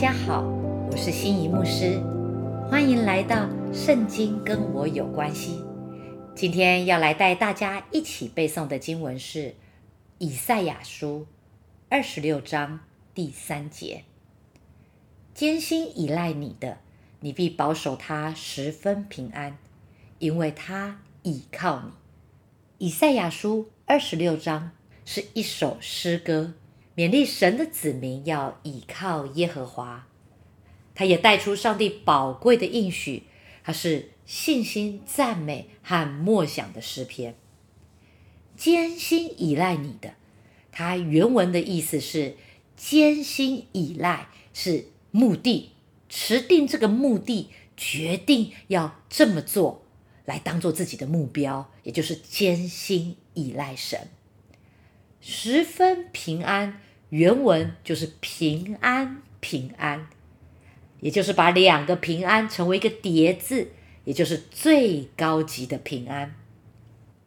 家好，我是心仪牧师，欢迎来到《圣经跟我有关系》。今天要来带大家一起背诵的经文是《以赛亚书》二十六章第三节：“艰辛依赖你的，你必保守他十分平安，因为他倚靠你。”以赛亚书二十六章是一首诗歌。勉励神的子民要倚靠耶和华，他也带出上帝宝贵的应许，它是信心、赞美和默想的诗篇。艰辛依赖你的，它原文的意思是艰辛依赖是目的，持定这个目的，决定要这么做，来当做自己的目标，也就是艰辛依赖神，十分平安。原文就是平安平安，也就是把两个平安成为一个叠字，也就是最高级的平安。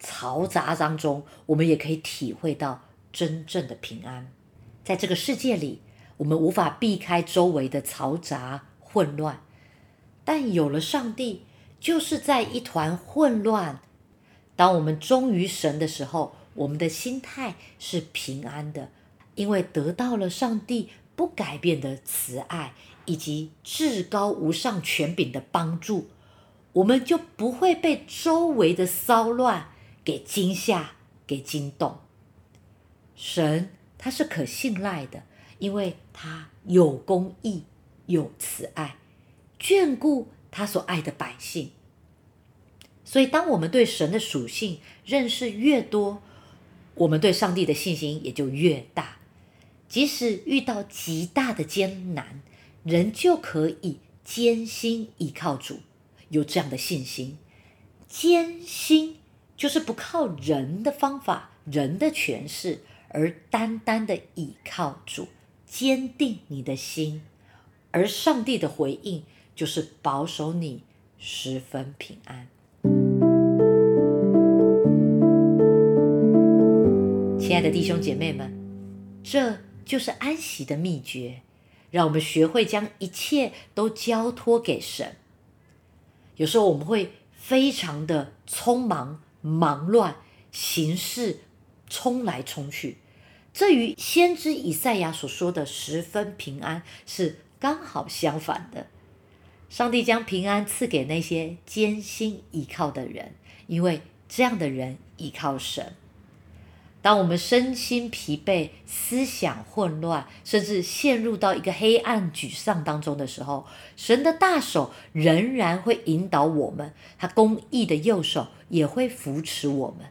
嘈杂当中，我们也可以体会到真正的平安。在这个世界里，我们无法避开周围的嘈杂混乱，但有了上帝，就是在一团混乱。当我们忠于神的时候，我们的心态是平安的。因为得到了上帝不改变的慈爱以及至高无上权柄的帮助，我们就不会被周围的骚乱给惊吓、给惊动。神他是可信赖的，因为他有公义、有慈爱，眷顾他所爱的百姓。所以，当我们对神的属性认识越多，我们对上帝的信心也就越大。即使遇到极大的艰难，人就可以艰辛依靠主，有这样的信心。艰辛就是不靠人的方法、人的诠释，而单单的依靠主，坚定你的心。而上帝的回应就是保守你十分平安。亲爱的弟兄姐妹们，这。就是安息的秘诀，让我们学会将一切都交托给神。有时候我们会非常的匆忙、忙乱，行事冲来冲去，这与先知以赛亚所说的十分平安是刚好相反的。上帝将平安赐给那些艰辛依靠的人，因为这样的人依靠神。当我们身心疲惫、思想混乱，甚至陷入到一个黑暗、沮丧当中的时候，神的大手仍然会引导我们，他公义的右手也会扶持我们。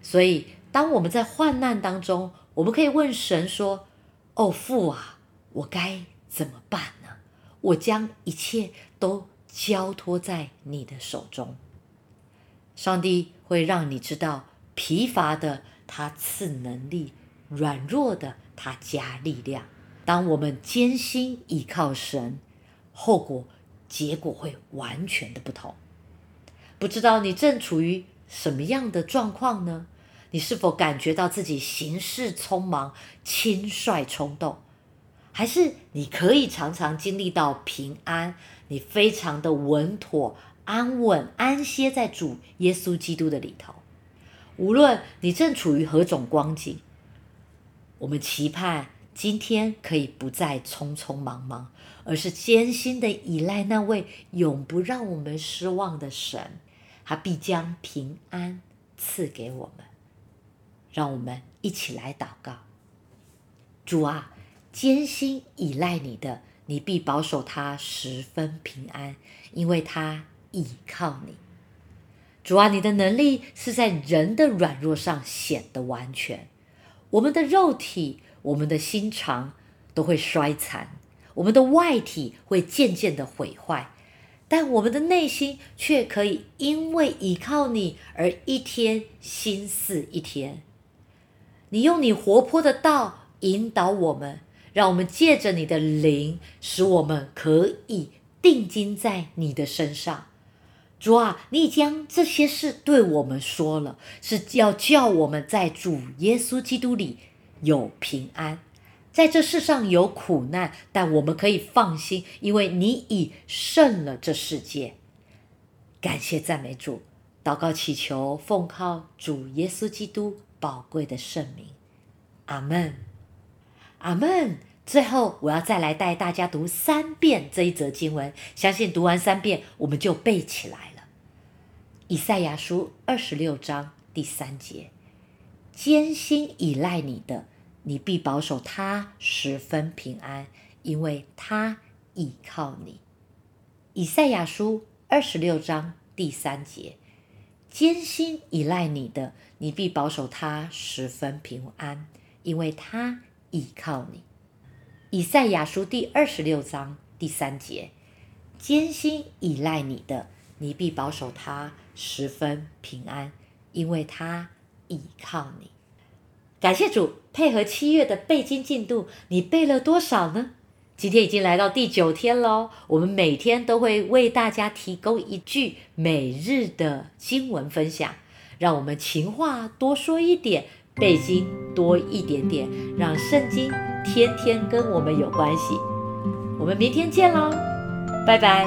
所以，当我们在患难当中，我们可以问神说：“哦，父啊，我该怎么办呢？我将一切都交托在你的手中。”上帝会让你知道疲乏的。他赐能力，软弱的他加力量。当我们艰辛倚靠神，后果结果会完全的不同。不知道你正处于什么样的状况呢？你是否感觉到自己行事匆忙、轻率冲动，还是你可以常常经历到平安？你非常的稳妥、安稳、安歇在主耶稣基督的里头。无论你正处于何种光景，我们期盼今天可以不再匆匆忙忙，而是艰辛的依赖那位永不让我们失望的神，他必将平安赐给我们。让我们一起来祷告：主啊，艰辛依赖你的，你必保守他十分平安，因为他倚靠你。主啊，你的能力是在人的软弱上显得完全。我们的肉体、我们的心肠都会衰残，我们的外体会渐渐的毁坏，但我们的内心却可以因为依靠你而一天心似一天。你用你活泼的道引导我们，让我们借着你的灵，使我们可以定睛在你的身上。主啊，你已将这些事对我们说了，是要叫我们在主耶稣基督里有平安。在这世上有苦难，但我们可以放心，因为你已胜了这世界。感谢赞美主，祷告祈求，奉靠主耶稣基督宝贵的圣名，阿门，阿门。最后，我要再来带大家读三遍这一则经文，相信读完三遍，我们就背起来了。以赛亚书二十六章第三节：艰辛依赖你的。你必保守他十分平安，因为他倚靠你。以赛亚书二十六章第三节：艰辛依赖你的，你必保守他十分平安，因为他倚靠你。以赛亚书第二十六章第三节：艰辛依赖你的，你必保守他十分平安，因为他倚靠你。感谢主配合七月的背经进度，你背了多少呢？今天已经来到第九天喽。我们每天都会为大家提供一句每日的经文分享，让我们情话多说一点，背经多一点点，让圣经天天跟我们有关系。我们明天见喽拜拜。